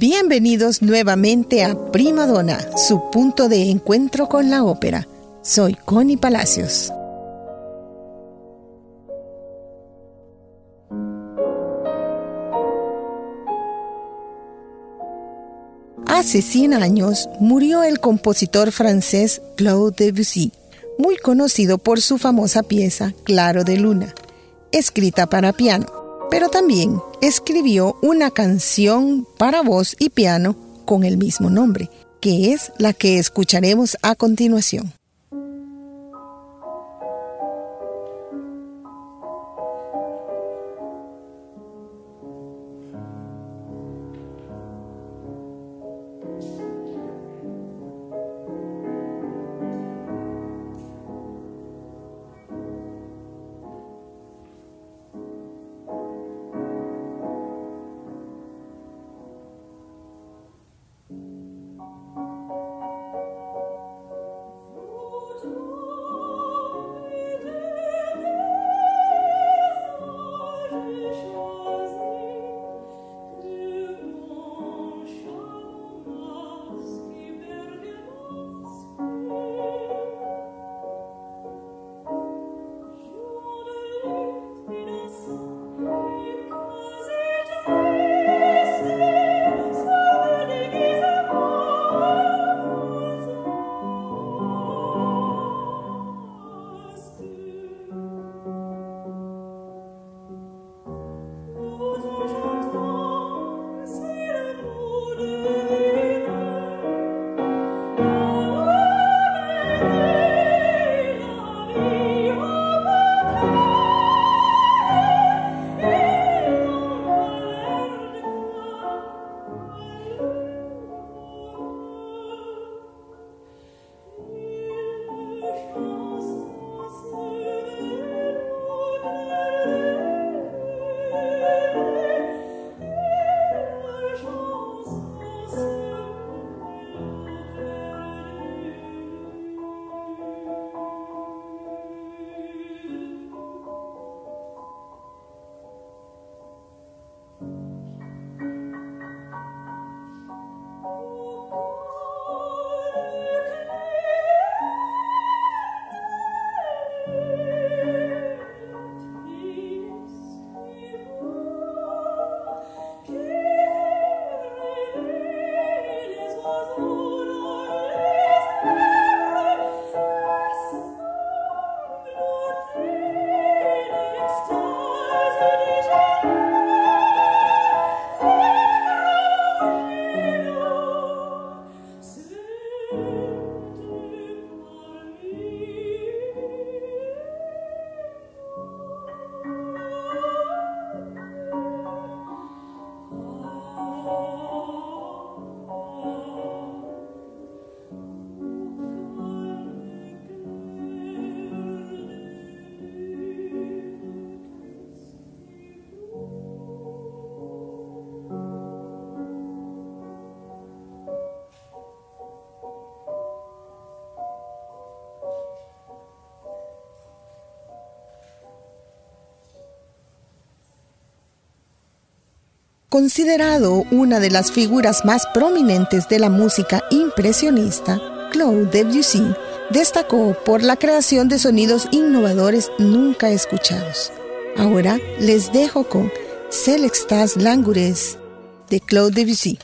Bienvenidos nuevamente a Prima Donna, su punto de encuentro con la ópera. Soy Connie Palacios. Hace 100 años murió el compositor francés Claude Debussy, muy conocido por su famosa pieza Claro de Luna, escrita para piano pero también escribió una canción para voz y piano con el mismo nombre, que es la que escucharemos a continuación. Considerado una de las figuras más prominentes de la música impresionista, Claude Debussy destacó por la creación de sonidos innovadores nunca escuchados. Ahora les dejo con Celextas Langures de Claude Debussy.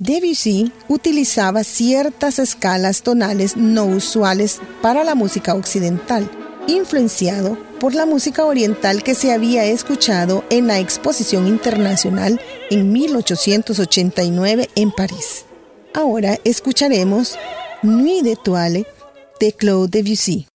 Debussy utilizaba ciertas escalas tonales no usuales para la música occidental, influenciado por la música oriental que se había escuchado en la Exposición Internacional en 1889 en París. Ahora escucharemos Nuit d'étoiles de Claude Debussy.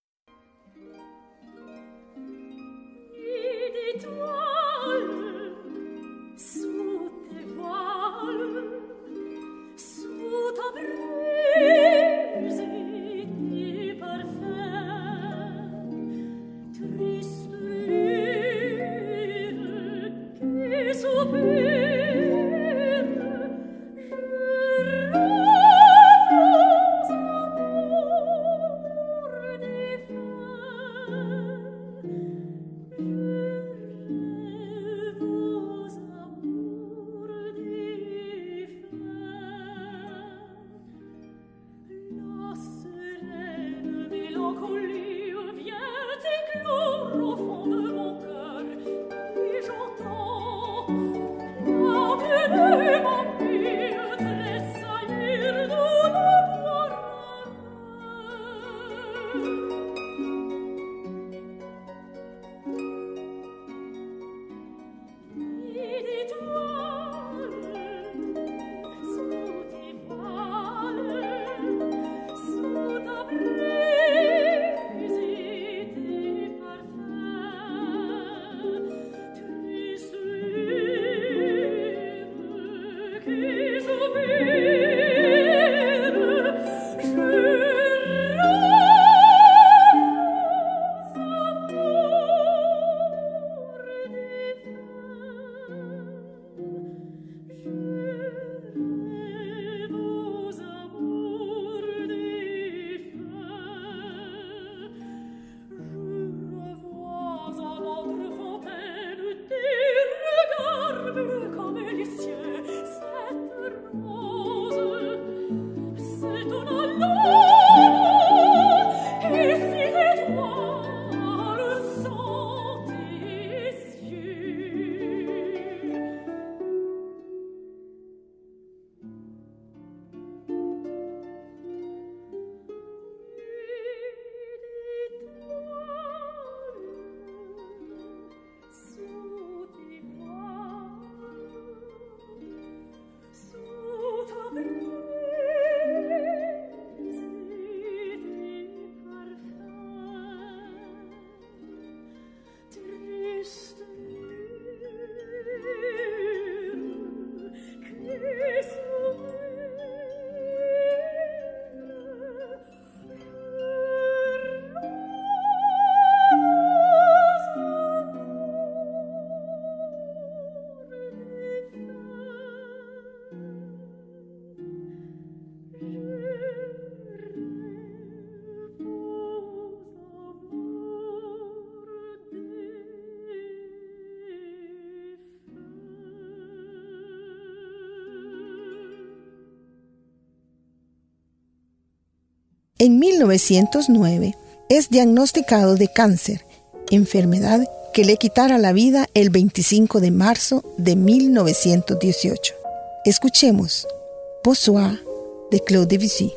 En 1909 es diagnosticado de cáncer, enfermedad que le quitara la vida el 25 de marzo de 1918. Escuchemos Bossois de Claude Debussy.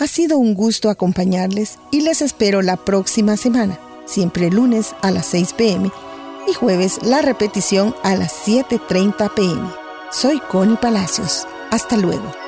Ha sido un gusto acompañarles y les espero la próxima semana, siempre lunes a las 6 pm y jueves la repetición a las 7.30 pm. Soy Connie Palacios. Hasta luego.